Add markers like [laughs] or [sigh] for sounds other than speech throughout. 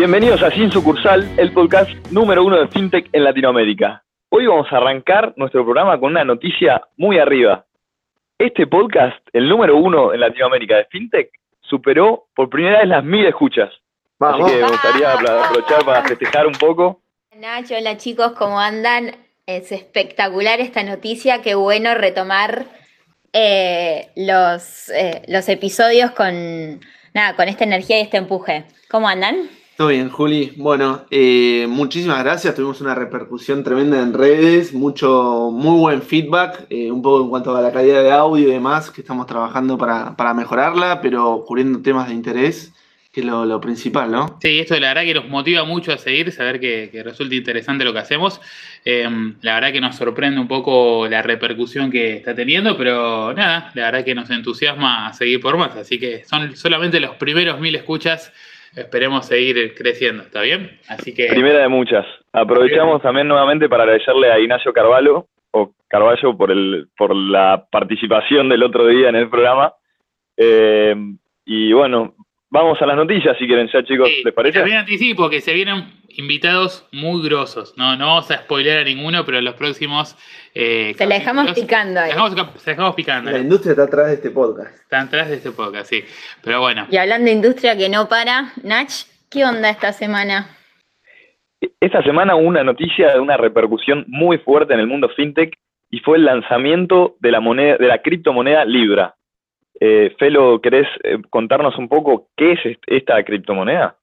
Bienvenidos a Sin Sucursal, el podcast número uno de FinTech en Latinoamérica. Hoy vamos a arrancar nuestro programa con una noticia muy arriba. Este podcast, el número uno en Latinoamérica de FinTech, superó por primera vez las mil escuchas. Así que me gustaría aprovechar para festejar un poco. Nacho, hola chicos, ¿cómo andan? Es espectacular esta noticia, qué bueno retomar eh, los, eh, los episodios con, nada, con esta energía y este empuje. ¿Cómo andan? Bien, Juli. Bueno, eh, muchísimas gracias. Tuvimos una repercusión tremenda en redes, mucho, muy buen feedback, eh, un poco en cuanto a la calidad de audio y demás, que estamos trabajando para, mejorarla, pero cubriendo temas de interés, que es lo, principal, ¿no? Sí, esto la verdad que nos motiva mucho a seguir, saber que, que resulta interesante lo que hacemos. Eh, la verdad que nos sorprende un poco la repercusión que está teniendo, pero nada, la verdad que nos entusiasma a seguir por más. Así que son solamente los primeros mil escuchas esperemos seguir creciendo, ¿está bien? Así que. Primera de muchas. Aprovechamos también nuevamente para agradecerle a Ignacio Carvalho, o Carvalho, por, el, por la participación del otro día en el programa. Eh, y bueno, vamos a las noticias si quieren ya, chicos, ¿les parece? También anticipo que se vienen invitados muy grosos. No, no vamos a spoiler a ninguno, pero los próximos. Eh, se la dejamos picando ahí. Se dejamos, picando. La industria está atrás de este podcast. Está atrás de este podcast, sí. Pero bueno. Y hablando de industria que no para, Nach, ¿qué onda esta semana? Esta semana hubo una noticia de una repercusión muy fuerte en el mundo fintech y fue el lanzamiento de la moneda, de la criptomoneda Libra. Eh, Felo, ¿querés eh, contarnos un poco qué es esta criptomoneda?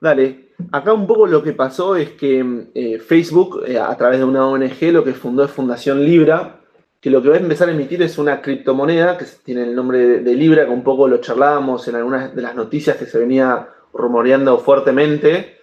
Dale, acá un poco lo que pasó es que eh, Facebook, eh, a través de una ONG, lo que fundó es Fundación Libra, que lo que va a empezar a emitir es una criptomoneda que tiene el nombre de, Libra, que un poco lo charlábamos en algunas de las noticias que se venía rumoreando fuertemente,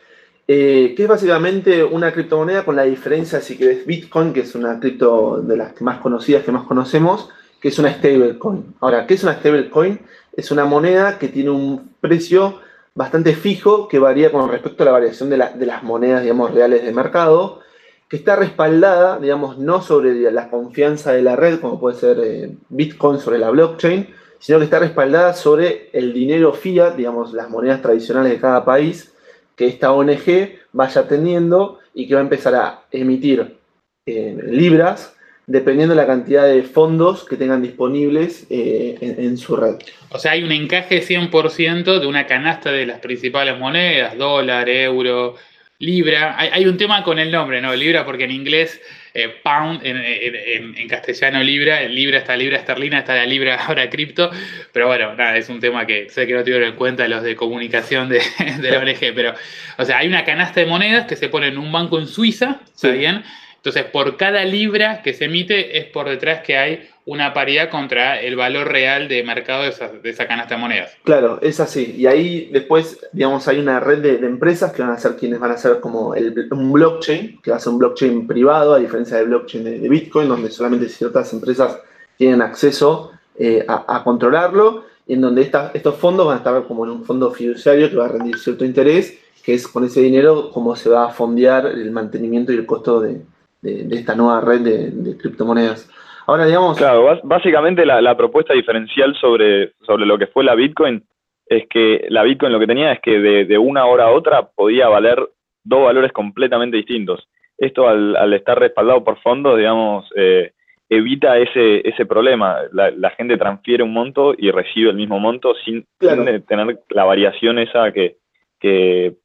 eh, que es básicamente una criptomoneda con la diferencia, si querés, Bitcoin, que es una cripto de las más conocidas que más conocemos, que es una stablecoin. Ahora, ¿qué es una stablecoin? Es una moneda que tiene un precio bastante fijo que varía con respecto a la variación de, las monedas, digamos, reales de mercado, que está respaldada, digamos, no sobre la confianza de la red, como puede ser eh, Bitcoin sobre la blockchain, sino que está respaldada sobre el dinero fiat, digamos, las monedas tradicionales de cada país, que esta ONG vaya teniendo y que va a empezar a emitir eh, libras dependiendo de la cantidad de fondos que tengan disponibles eh, en, su red. O sea, hay un encaje 100% de una canasta de las principales monedas, dólar, euro, libra. Hay, un tema con el nombre, ¿no? Libra, porque en inglés, eh, pound, en, castellano libra, libra está libra esterlina, está la libra [laughs] ahora cripto, pero bueno, nada, es un tema que sé que no tuvieron en cuenta los de comunicación de, [laughs] la ONG, pero, o sea, hay una canasta de monedas que se pone en un banco en Suiza, ¿está bien? Entonces, por cada libra que se emite es por detrás que hay una paridad contra el valor real de mercado de esa, canasta de monedas. Claro, es así. Y ahí después, digamos, hay una red de, empresas que van a ser quienes van a ser como un blockchain, que va a ser un blockchain privado, a diferencia del blockchain de, Bitcoin, donde solamente ciertas empresas tienen acceso eh, a, controlarlo, y en donde estos fondos van a estar como en un fondo fiduciario que va a rendir cierto interés, que es con ese dinero cómo se va a fondear el mantenimiento y el costo de, de, esta nueva red de, criptomonedas. Ahora, digamos... Claro, básicamente la, propuesta diferencial sobre, sobre lo que fue la Bitcoin es que la Bitcoin lo que tenía es que de, una hora a otra podía valer dos valores completamente distintos. Esto al, estar respaldado por fondos, digamos, eh, evita ese, ese problema. La, gente transfiere un monto y recibe el mismo monto sin, tener la variación esa que, que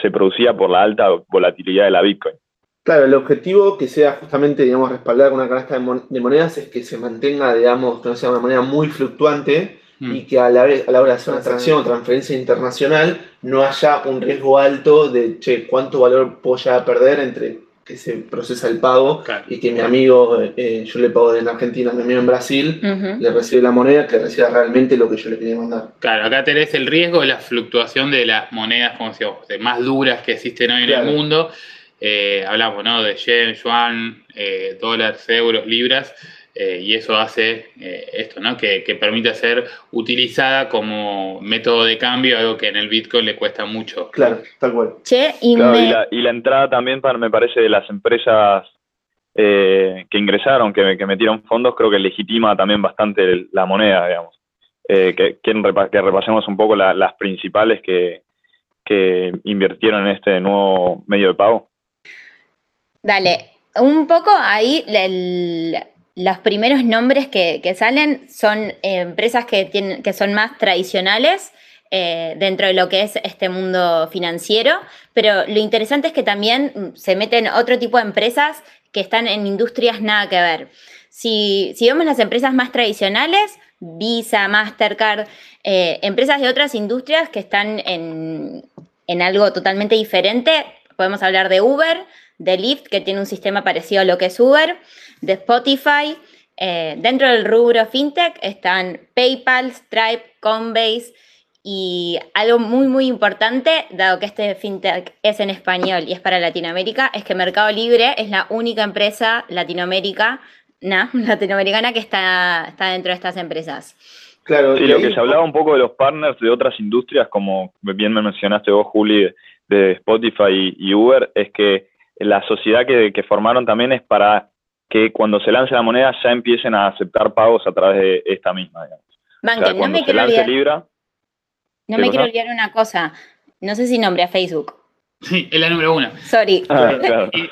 se producía por la alta volatilidad de la Bitcoin. Claro, el objetivo que sea justamente, digamos, respaldar con una canasta de, monedas es que se mantenga, digamos, que no sea una moneda muy fluctuante mm. y que a la, vez, a la hora de hacer una transacción o transferencia internacional no haya un riesgo alto de, che, cuánto valor puedo ya a perder entre que se procesa el pago y que mi amigo, eh, yo le pago en Argentina, mi amigo en Brasil, le recibe la moneda que reciba realmente lo que yo le quería mandar. Claro, acá tenés el riesgo de la fluctuación de las monedas, como decíamos, más duras que existen hoy en el mundo eh, hablamos ¿no? de yen, yuan, eh, dólares, euros, libras, eh, y eso hace esto, ¿no? Que, permite ser utilizada como método de cambio, algo que en el Bitcoin le cuesta mucho. Claro, tal cual. y, la, entrada también, para, me parece, de las empresas que ingresaron, que, que, metieron fondos, creo que legitima también bastante la moneda, digamos. que, que, repasemos un poco las principales que, que invirtieron en este nuevo medio de pago? Dale, un poco ahí los primeros nombres que, salen son empresas que, tienen, que son más tradicionales eh, dentro de lo que es este mundo financiero, pero lo interesante es que también se meten otro tipo de empresas que están en industrias nada que ver. Si, vemos las empresas más tradicionales, Visa, Mastercard, eh, empresas de otras industrias que están en, en algo totalmente diferente, podemos hablar de Uber, de Lyft, que tiene un sistema parecido a lo que es Uber, de Spotify. Eh, dentro del rubro fintech están PayPal, Stripe, Coinbase y algo muy, muy importante, dado que este fintech es en español y es para Latinoamérica, es que Mercado Libre es la única empresa latinoamérica, [laughs] latinoamericana que está, está dentro de estas empresas. Claro, y lo que se hablaba un poco de los partners de otras industrias, como bien me mencionaste vos, Juli, de, Spotify y Uber, es que la sociedad que, formaron también es para que cuando se lance la moneda ya empiecen a aceptar pagos a través de esta misma. Digamos. no me quiero olvidar, No me quiero olvidar una cosa. No sé si nombre a Facebook. Sí, es la número uno. Sorry. Ah,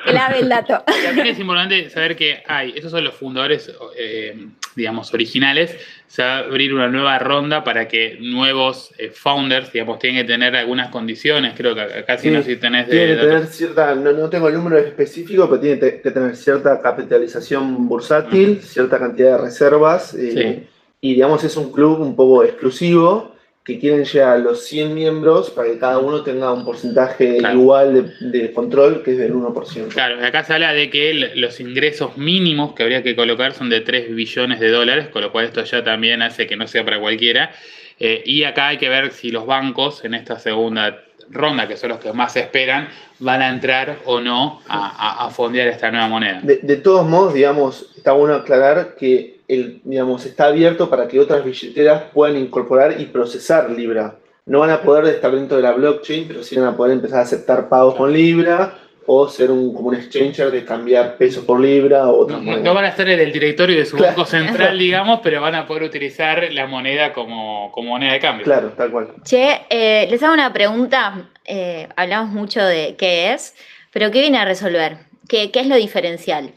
Clave [laughs] [laughs] el dato. También es importante saber que hay, esos son los fundadores, eh, digamos, originales. Se va a abrir una nueva ronda para que nuevos eh, founders, digamos, tienen que tener algunas condiciones. Creo que casi no si tenés de. Tiene que tener cierta, no, tengo el número específico, pero tiene que tener cierta capitalización bursátil, cierta cantidad de reservas. Eh, y digamos, es un club un poco exclusivo que quieren llegar a los 100 miembros para que cada uno tenga un porcentaje igual de, control, que es del 1%. Claro, acá se habla de que los ingresos mínimos que habría que colocar son de 3 billones de dólares, con lo cual esto ya también hace que no sea para cualquiera. Eh, y acá hay que ver si los bancos en esta segunda ronda, que son los que más esperan, van a entrar o no a, fondear esta nueva moneda. De, todos modos, digamos, está bueno aclarar que el, digamos, está abierto para que otras billeteras puedan incorporar y procesar Libra. No van a poder estar dentro de la blockchain, pero sí van a poder empezar a aceptar pagos con Libra o ser un, como un exchanger de cambiar peso por libra o otras no, no, van a estar en el directorio de su banco central, digamos, pero van a poder utilizar la moneda como, moneda de cambio. Claro, tal cual. Che, eh, les hago una pregunta. Eh, hablamos mucho de qué es, pero ¿qué viene a resolver? ¿Qué, es lo diferencial?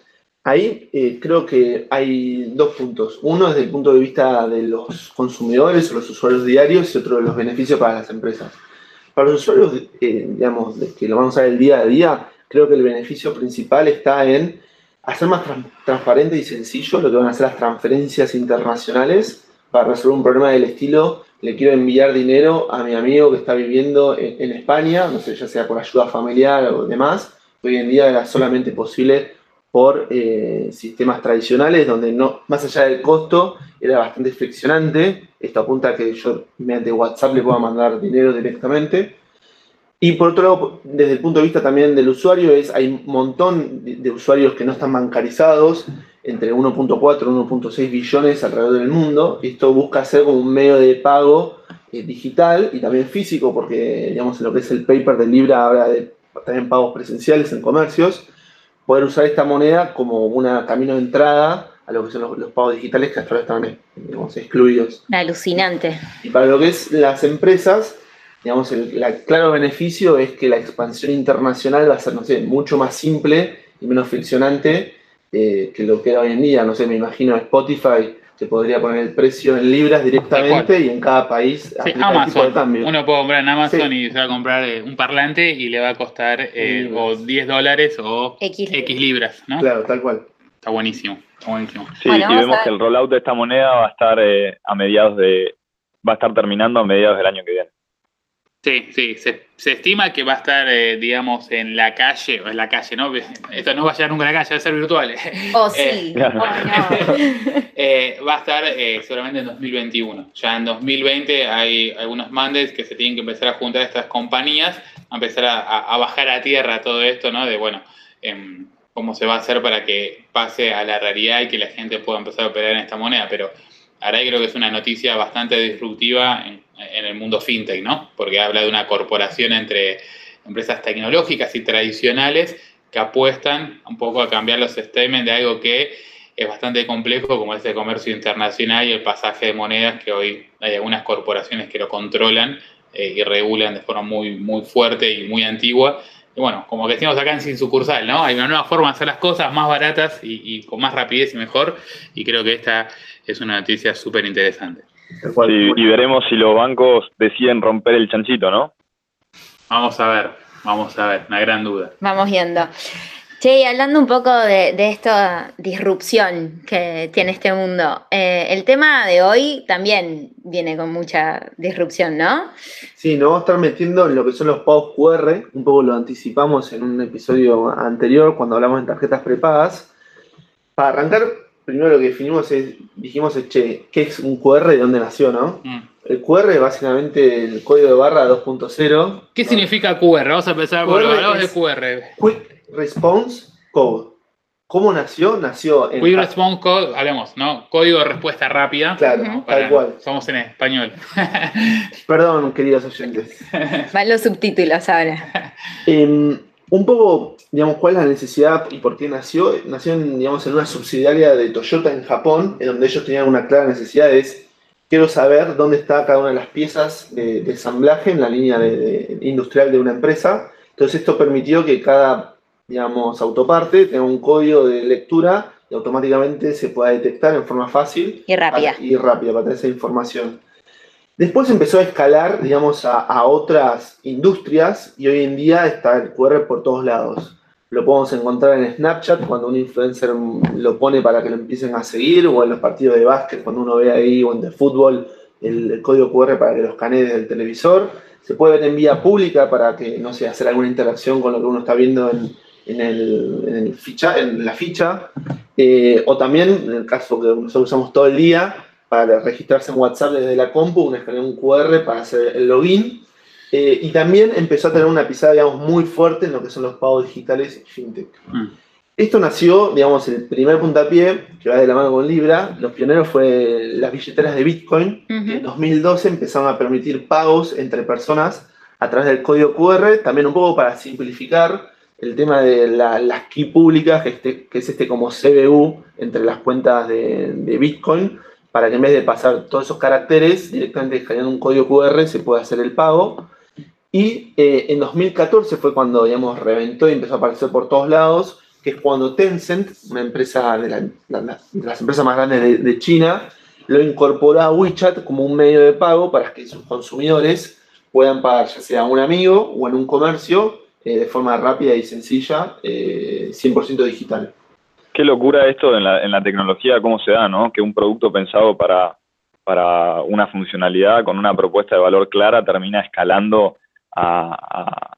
Ahí eh, creo que hay dos puntos. Uno desde el punto de vista de los consumidores o los usuarios diarios y otro de los beneficios para las empresas. Para los usuarios, digamos, que lo vamos a ver el día a día, creo que el beneficio principal está en hacer más transparente y sencillo lo que van a ser las transferencias internacionales para resolver un problema del estilo, le quiero enviar dinero a mi amigo que está viviendo en, España, no sé, ya sea por ayuda familiar o demás, hoy en día era solamente posible por eh, sistemas tradicionales donde no, más allá del costo era bastante friccionante, esto apunta a que yo mediante WhatsApp le pueda mandar dinero directamente, y por otro lado, desde el punto de vista también del usuario, es, hay un montón de, usuarios que no están bancarizados, entre 1.4 y 1.6 billones alrededor del mundo. Esto busca ser como un medio de pago eh, digital y también físico, porque digamos en lo que es el paper de Libra habla de también pagos presenciales en comercios. Poder usar esta moneda como un camino de entrada a lo que son los, pagos digitales que hasta ahora están digamos, excluidos. Alucinante. Y para lo que es las empresas, digamos, el claro beneficio es que la expansión internacional va a ser, no sé, mucho más simple y menos friccionante eh, que lo que era hoy en día. No sé, me imagino Spotify se podría poner el precio en libras directamente y en cada país sí, Amazon. Uno puede comprar en Amazon y se va a comprar eh, un parlante y le va a costar eh, o 10 dólares o X. libras, ¿no? Claro, tal cual. Está buenísimo, está buenísimo. Sí, y vemos que el rollout de esta moneda va a estar a mediados de, va a estar terminando a mediados del año que viene. Sí, sí, se, estima que va a estar, eh, digamos, en la calle, o en la calle, ¿no? Esto no va a llegar nunca a la calle, va a ser virtual. [laughs] [laughs] Oh, sí. Eh, oh, eh, va a estar solamente en 2021. Ya en 2020 hay algunos mandates que se tienen que empezar a juntar estas compañías, a empezar a, bajar a tierra todo esto, ¿no? De, bueno, em, cómo se va a hacer para que pase a la realidad y que la gente pueda empezar a operar en esta moneda. Pero ahora creo que es una noticia bastante disruptiva en en el mundo fintech, ¿no? Porque habla de una corporación entre empresas tecnológicas y tradicionales que apuestan un poco a cambiar los statements de algo que es bastante complejo, como es el comercio internacional y el pasaje de monedas, que hoy hay algunas corporaciones que lo controlan eh, y regulan de forma muy, muy fuerte y muy antigua. Y bueno, como que decimos acá en Sin Sucursal, ¿no? Hay una nueva forma de hacer las cosas más baratas y, con más rapidez y mejor. Y creo que esta es una noticia súper interesante. Y veremos si los bancos deciden romper el chanchito, ¿no? Vamos a ver, vamos a ver, una gran duda. Vamos viendo. Che, hablando un poco de, esta disrupción que tiene este mundo, eh, el tema de hoy también viene con mucha disrupción, ¿no? Sí, nos vamos a estar metiendo en lo que son los pagos QR, un poco lo anticipamos en un episodio anterior cuando hablamos de tarjetas prepagas. Para arrancar, primero lo que definimos es, dijimos, che, ¿qué es un QR? ¿De dónde nació, no? Mm. El QR es básicamente el código de barra 2.0. ¿Qué significa QR? Vamos a empezar por los de QR. Response Code. ¿Cómo nació? Nació en. Quick Response Code, hablemos, ¿no? Código de respuesta rápida. Claro, tal cual. Somos en español. Perdón, queridos oyentes. Van los subtítulos ahora. Em, un poco, digamos, cuál es la necesidad y por qué nació. Nació, en, digamos, en una subsidiaria de Toyota en Japón, en donde ellos tenían una clara necesidad es quiero saber dónde está cada una de las piezas de, ensamblaje en la línea industrial de una empresa. Entonces esto permitió que cada digamos, autoparte, tenga un código de lectura y automáticamente se pueda detectar en forma fácil y rápida, para, y rápida para tener esa información. Después empezó a escalar, digamos, a, otras industrias y hoy en día está el QR por todos lados. Lo podemos encontrar en Snapchat cuando un influencer lo pone para que lo empiecen a seguir, o en los partidos de básquet cuando uno ve ahí, o en de fútbol, el, código QR para que los escanee del televisor. Se puede ver en vía pública para que, no sé, hacer alguna interacción con lo que uno está viendo en, el, ficha, la ficha, eh, o también, en el caso que nosotros usamos todo el día, para registrarse en WhatsApp desde la compu, un, un QR para hacer el login. Eh, y también empezó a tener una pisada, digamos, muy fuerte en lo que son los pagos digitales y fintech. Mm. Esto nació, digamos, el primer puntapié, que va de la mano con Libra, los pioneros fue las billeteras de Bitcoin, en 2012 empezaron a permitir pagos entre personas a través del código QR, también un poco para simplificar el tema de las key públicas, que, este, que, es este como CBU entre las cuentas de, Bitcoin, para que en vez de pasar todos esos caracteres, directamente escaneando un código QR se pueda hacer el pago. Y eh, en 2014 fue cuando, digamos, reventó y empezó a aparecer por todos lados, que es cuando Tencent, una empresa de, las empresas más grandes de, China, lo incorporó a WeChat como un medio de pago para que sus consumidores puedan pagar ya sea a un amigo o en un comercio eh, de forma rápida y sencilla, 100% eh, digital. Qué locura esto en la, en la tecnología, cómo se da, ¿no? Que un producto pensado para, para una funcionalidad con una propuesta de valor clara termina escalando a,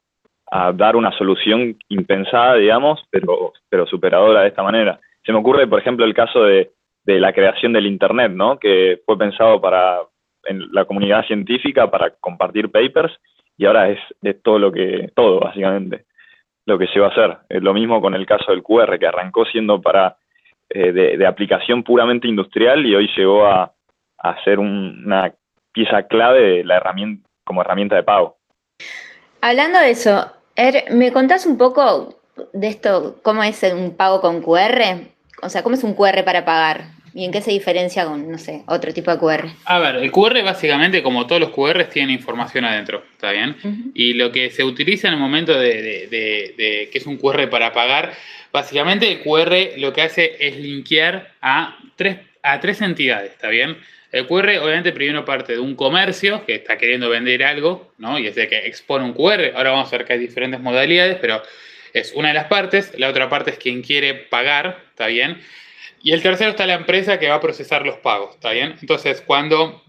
dar una solución impensada, digamos, pero, pero superadora de esta manera. Se me ocurre, por ejemplo, el caso de, de la creación del Internet, ¿no? Que fue pensado para en la comunidad científica para compartir papers y ahora es, todo lo que, todo básicamente, lo que se va a hacer. Es lo mismo con el caso del QR, que arrancó siendo para eh, de, aplicación puramente industrial y hoy llegó a, a ser una pieza clave de la herramienta, como herramienta de pago. Hablando de eso, er, ¿me contás un poco de esto, cómo es un pago con QR? O sea, ¿cómo es un QR para pagar? ¿Y en qué se diferencia con, no sé, otro tipo de QR? A ver, el QR básicamente, como todos los QR, tiene información adentro, ¿está bien? Y lo que se utiliza en el momento de, que es un QR para pagar, básicamente el QR lo que hace es linkear a tres, a tres entidades, ¿está bien? El QR obviamente primero parte de un comercio que está queriendo vender algo, ¿no? Y es de que expone un QR. Ahora vamos a ver que hay diferentes modalidades, pero es una de las partes. La otra parte es quien quiere pagar, ¿está bien? Y el tercero está la empresa que va a procesar los pagos, ¿está bien? Entonces, cuando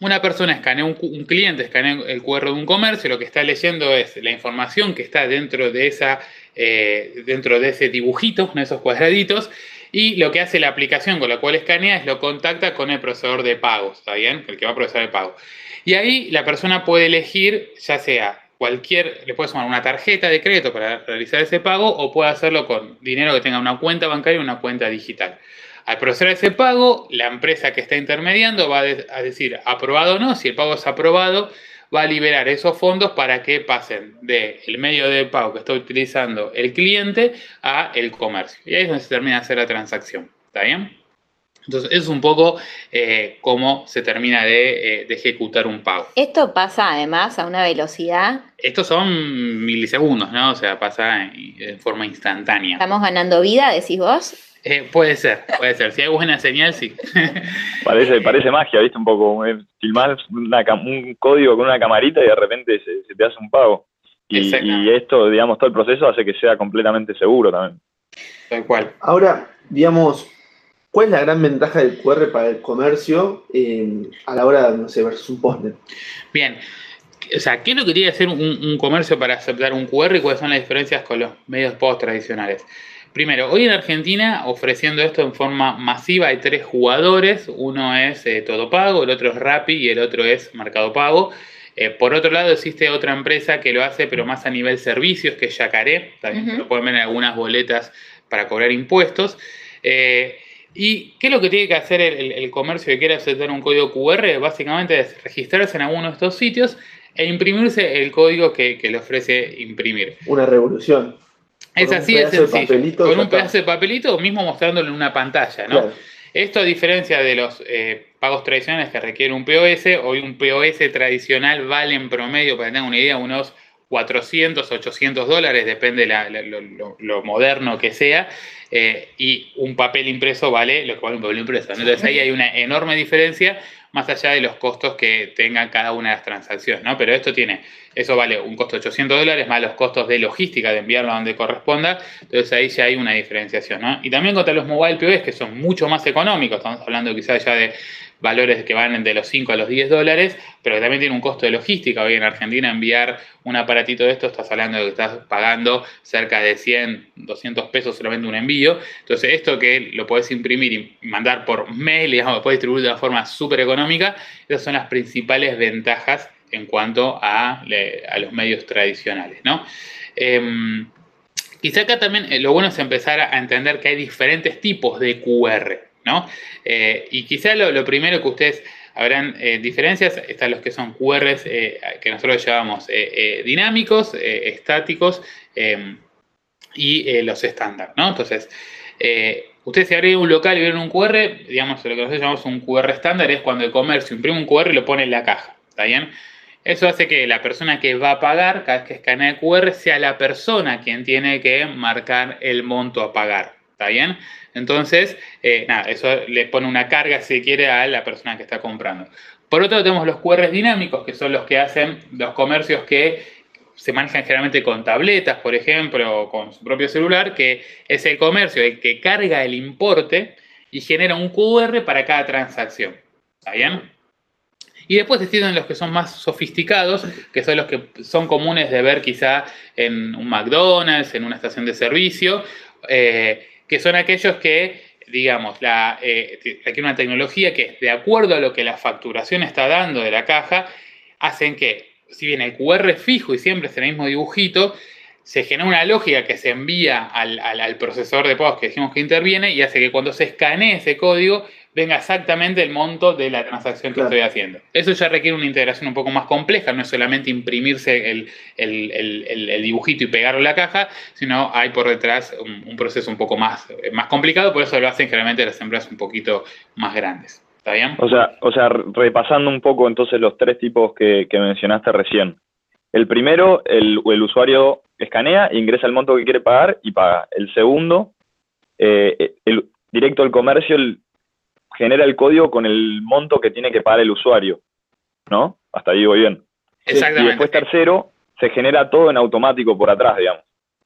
una persona escanea, un, cliente escanea el QR de un comercio, lo que está leyendo es la información que está dentro de, esa, eh, dentro de ese dibujito, esos cuadraditos, y lo que hace la aplicación con la cual escanea es lo contacta con el procesador de pagos, ¿está bien? El que va a procesar el pago. Y ahí la persona puede elegir, ya sea cualquier, le puede sumar una tarjeta de crédito para realizar ese pago o puede hacerlo con dinero que tenga una cuenta bancaria y una cuenta digital. Al procesar ese pago, la empresa que está intermediando va a decir aprobado o no. Si el pago es aprobado, va a liberar esos fondos para que pasen del medio de pago que está utilizando el cliente a el comercio. Y ahí es donde se termina de hacer la transacción. ¿Está bien? Entonces, eso es un poco eh, cómo se termina eh, de, ejecutar un pago. Esto pasa además a una velocidad. Estos son milisegundos, ¿no? O sea, pasa en, forma instantánea. ¿Estamos ganando vida, decís vos? Eh, puede ser, puede ser. Si hay buena señal, sí. [laughs] parece, parece magia, ¿viste? Un poco. filmar un código con una camarita y de repente se, te hace un pago. Y, y, esto, digamos, todo el proceso hace que sea completamente seguro también. Tal cual. Ahora, digamos, ¿Cuál es la gran ventaja del QR para el comercio eh, a la hora, no sé, versus un postnet? Bien. O sea, ¿qué es lo que tiene que hacer un, comercio para aceptar un QR y cuáles son las diferencias con los medios post tradicionales? Primero, hoy en Argentina, ofreciendo esto en forma masiva, hay tres jugadores. Uno es eh, Todo Pago, el otro es Rappi y el otro es Mercado Pago. Eh, por otro lado, existe otra empresa que lo hace, pero más a nivel servicios, que es Yacaré. También lo pueden ver en algunas boletas para cobrar impuestos. ¿Y qué es lo que tiene que hacer el, comercio que quiere aceptar un código QR? Básicamente es registrarse en alguno de estos sitios e imprimirse el código que, le ofrece imprimir. Una revolución. Es así de sencillo. Con un pedazo de papelito, mismo mostrándolo en una pantalla, ¿no? Esto a diferencia de los eh, pagos tradicionales que requieren un POS, hoy un POS tradicional vale en promedio, para que tengan una idea, unos 400, 800 dólares, depende lo, lo, moderno que sea, eh, y un papel impreso vale lo que vale un papel impreso. Entonces ahí hay una enorme diferencia más allá de los costos que tenga cada una de las transacciones, ¿no? Pero esto tiene, eso vale un costo de 800 dólares más los costos de logística de enviarlo a donde corresponda, entonces ahí ya hay una diferenciación, ¿no? Y también contra los mobile POS que son mucho más económicos, estamos hablando quizás ya de valores que van de los 5 a los 10 dólares, pero que también tiene un costo de logística. Hoy en Argentina enviar un aparatito de esto, estás hablando de que estás pagando cerca de 100, 200 pesos solamente un envío. Entonces esto que lo puedes imprimir y mandar por mail, digamos, puedes distribuir de una forma súper económica, esas son las principales ventajas en cuanto a, los medios tradicionales, ¿no? Em, quizá acá también eh, lo bueno es empezar a entender que hay diferentes tipos de QR. Eh, y quizá lo, primero que ustedes habrán eh, diferencias, están los que son QRs eh, que nosotros llamamos dinámicos, estáticos y los estándar. Entonces, ustedes si abren un local y ven un QR, digamos, lo que nosotros llamamos un QR estándar es cuando el comercio imprime un QR y lo pone en la caja, ¿está bien? Eso hace que la persona que va a pagar cada vez que escanea el QR sea la persona quien tiene que marcar el monto a pagar, ¿está bien? Entonces, eh, nada, eso le pone una carga, si quiere, a la persona que está comprando. Por otro lado, tenemos los QR dinámicos, que son los que hacen los comercios que se manejan generalmente con tabletas, por ejemplo, o con su propio celular, que es el comercio el que carga el importe y genera un QR para cada transacción. ¿Está bien? Y después existen los que son más sofisticados, que son los que son comunes de ver quizá en un McDonald's, en una estación de servicio, eh, que son aquellos que, digamos, la, eh, aquí una tecnología que, de acuerdo a lo que la facturación está dando de la caja, hacen que, si bien el QR fijo y siempre es el mismo dibujito, se genera una lógica que se envía al, al, procesador de pagos que decimos que interviene y hace que cuando se escanee ese código venga exactamente el monto de la transacción que estoy haciendo. Eso ya requiere una integración un poco más compleja, no es solamente imprimirse el, dibujito y pegarlo en la caja, sino hay por detrás un, proceso un poco más, más complicado, por eso lo hacen generalmente las empresas un poquito más grandes. ¿Está bien? O sea, o sea repasando un poco entonces los tres tipos que, mencionaste recién. El primero, el, usuario escanea, ingresa el monto que quiere pagar y paga. El segundo, eh, el, directo al comercio, el, genera el código con el monto que tiene que pagar el usuario, ¿no? Hasta ahí voy bien. Exactamente. Y después tercero, se genera todo en automático por atrás, digamos.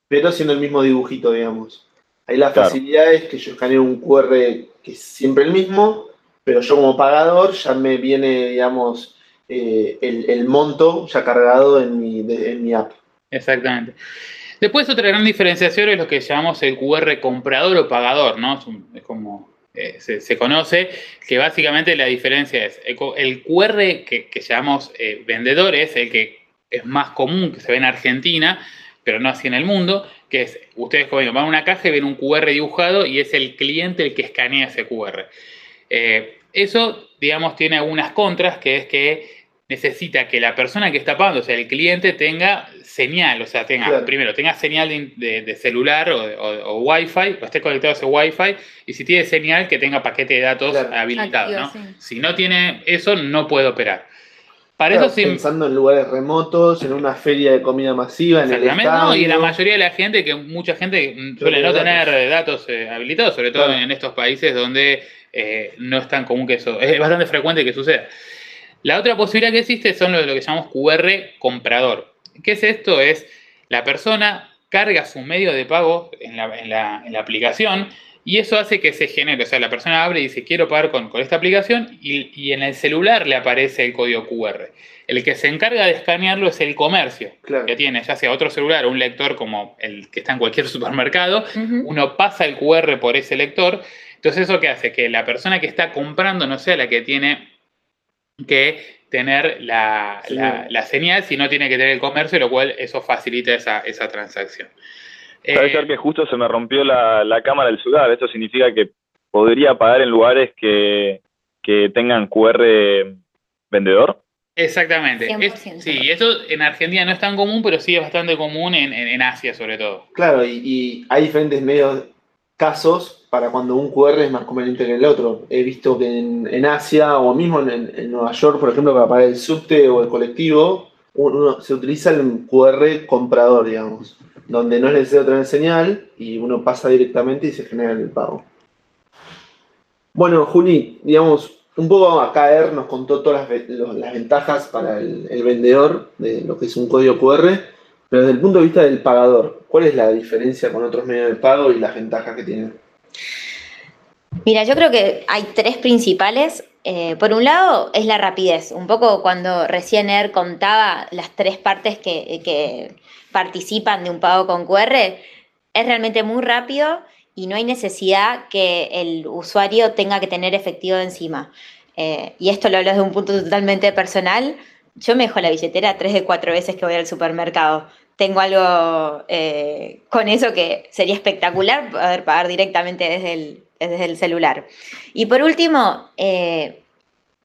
Pero haciendo el mismo dibujito, digamos. Ahí la facilidad es que yo escaneo un QR que es siempre el mismo, pero yo como pagador ya me viene, digamos, eh, el, monto ya cargado en mi, en mi app. Exactamente. Después otra gran diferenciación es lo que llamamos el QR comprador o pagador, ¿no? es como eh, se, conoce, que básicamente la diferencia es el, QR que, llamamos eh, vendedores, el que es más común que se ve en Argentina, pero no así en el mundo, que es, ustedes como van a una caja y ven un QR dibujado y es el cliente el que escanea ese QR. Eh, eso, digamos, tiene algunas contras, que es que necesita que la persona que está pagando, o sea, el cliente, tenga señal, o sea, tenga, primero, tenga señal de, celular o, o, Wi-Fi, o esté conectado a ese Wi-Fi, y si tiene señal, que tenga paquete de datos habilitado, ¿no? Si no tiene eso, no puede operar. Para eso sí, pensando en lugares remotos, en una feria de comida masiva, en el estadio. y la mayoría de la gente, que mucha gente suele no tener datos eh, habilitados, sobre todo en estos países donde eh, no es tan común que eso, es bastante frecuente que suceda. La otra posibilidad que existe son lo, lo que llamamos QR comprador. ¿Qué es esto? Es la persona carga su medio de pago en la, aplicación y eso hace que se genere, o sea, la persona abre y dice quiero pagar con, esta aplicación y, en el celular le aparece el código QR. El que se encarga de escanearlo es el comercio, que tiene ya sea otro celular o un lector como el que está en cualquier [laughs] supermercado, uno pasa el QR por ese lector, entonces eso que hace que la persona que está comprando no sea la que tiene que tener la, señal, si no tiene que tener el comercio, lo cual eso facilita esa, transacción. Puede ser eh, que justo se me rompió la, cámara del celular. Esto significa que podría pagar en lugares que, tengan QR vendedor. Exactamente. sí, eso en Argentina no es tan común, pero sí es bastante común en, Asia sobre todo. Claro, y, y, hay diferentes medios, casos para cuando un QR es más conveniente que el otro. He visto que en, Asia o mismo en, Nueva York, por ejemplo, para pagar el subte o el colectivo, uno, se utiliza el QR comprador, digamos, donde no es necesario tener señal y uno pasa directamente y se genera el pago. Bueno, Juli, digamos, un poco a caer nos contó todas las, ventajas para el vendedor de lo que es un código QR, pero desde el punto de vista del pagador, ¿cuál es la diferencia con otros medios de pago y las ventajas que tienen? Mira, yo creo que hay tres principales. Eh, por un lado, es la rapidez. Un poco cuando recién Er contaba las tres partes que, participan de un pago con QR, es realmente muy rápido y no hay necesidad que el usuario tenga que tener efectivo encima. Eh, y esto lo hablo desde un punto totalmente personal. Yo me dejo la billetera tres de cuatro veces que voy al supermercado tengo algo eh, con eso que sería espectacular poder pagar directamente desde el, desde el celular. Y por último, eh,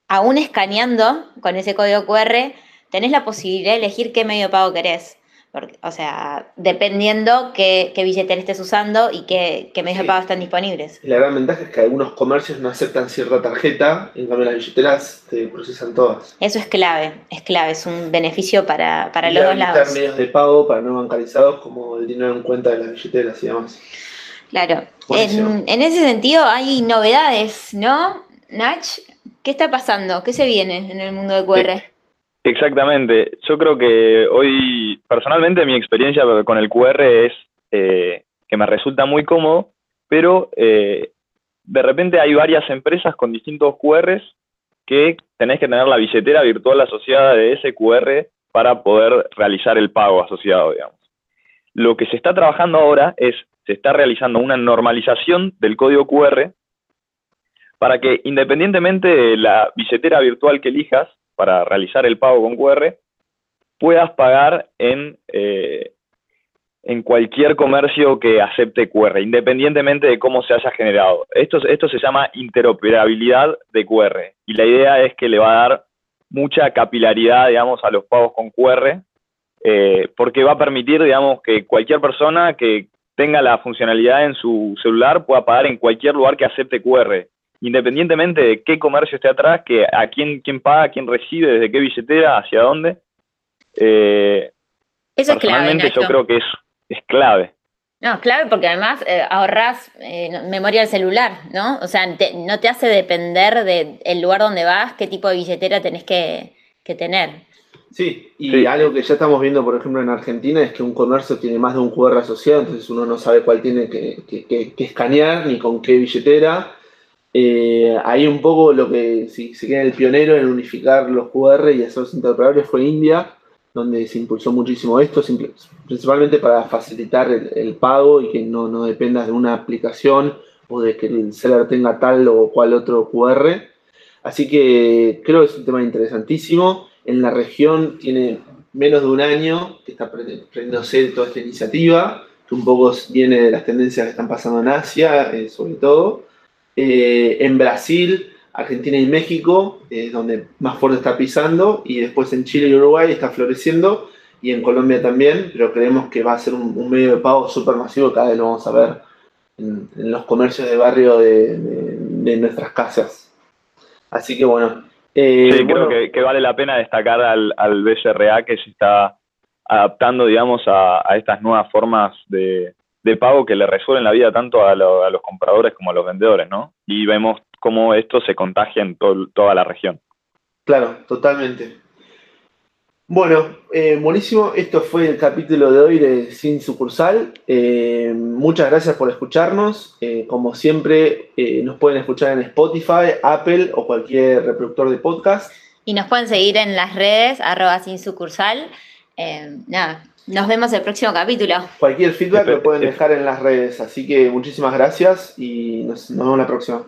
aún escaneando con ese código QR, tenés la posibilidad de elegir qué medio de pago querés o sea, dependiendo qué, qué, billetera estés usando y qué, qué medios de pago están disponibles. La gran ventaja es que algunos comercios no aceptan cierta tarjeta, en cambio las billeteras te procesan todas. Eso es clave, es clave, es un beneficio para, para los dos lados. medios de pago para no bancarizados como el dinero en cuenta de las billeteras y demás. Claro, en, en, ese sentido hay novedades, ¿no? Nach, ¿qué está pasando? ¿Qué se viene en el mundo de QR? Exactamente. Yo creo que hoy, personalmente, mi experiencia con el QR es eh, que me resulta muy cómodo, pero eh, de repente hay varias empresas con distintos QRs que tenés que tener la billetera virtual asociada de ese QR para poder realizar el pago asociado, digamos. Lo que se está trabajando ahora es, se está realizando una normalización del código QR para que independientemente de la billetera virtual que elijas, para realizar el pago con QR, puedas pagar en, eh, en cualquier comercio que acepte QR, independientemente de cómo se haya generado. Esto, esto se llama interoperabilidad de QR y la idea es que le va a dar mucha capilaridad, digamos, a los pagos con QR, eh, porque va a permitir, digamos, que cualquier persona que tenga la funcionalidad en su celular pueda pagar en cualquier lugar que acepte QR independientemente de qué comercio esté atrás, que a quién, quién paga, quién recibe, desde qué billetera, hacia dónde. Eh, Eso es clave. yo creo que es, es clave. No, clave porque además eh, ahorras eh, memoria del celular, ¿no? O sea, no te hace depender del lugar donde vas, qué tipo de billetera tenés que, tener. Sí, y algo que ya estamos viendo, por ejemplo, en Argentina es que un comercio tiene más de un QR asociado, entonces uno no sabe cuál tiene que, que escanear ni con qué billetera. Eh, ahí un poco lo que, si se queda el pionero en unificar los QR y hacerlos interoperables fue India, donde se impulsó muchísimo esto, principalmente para facilitar el, pago y que no, no, dependas de una aplicación o de que el seller tenga tal o cual otro QR. Así que creo que es un tema interesantísimo. En la región tiene menos de un año que está prendiéndose toda esta iniciativa, que un poco viene de las tendencias que están pasando en Asia, eh, sobre todo. Eh, en Brasil Argentina y México, es donde más fuerte está pisando, y después en Chile y Uruguay está floreciendo, y en Colombia también, pero creemos que va a ser un, medio de pago súper masivo, cada vez lo vamos a ver en, los comercios de barrio de, nuestras casas. Así que bueno. Eh, sí, creo que, vale la pena destacar al, al BCRA que se está adaptando, digamos, a, estas nuevas formas de, pago que le resuelven la vida tanto a, los compradores como a los vendedores, ¿no? Y vemos cómo esto se contagia en toda la región. Claro, totalmente. Bueno, eh, buenísimo. Esto fue el capítulo de hoy de Sin Sucursal. Eh, muchas gracias por escucharnos. Eh, como siempre, nos pueden escuchar en Spotify, Apple o cualquier reproductor de podcast. Y nos pueden seguir en las redes, arroba sin sucursal. nada, nos vemos el próximo capítulo. Cualquier feedback lo pueden dejar en las redes. Así que muchísimas gracias y nos, nos vemos la próxima.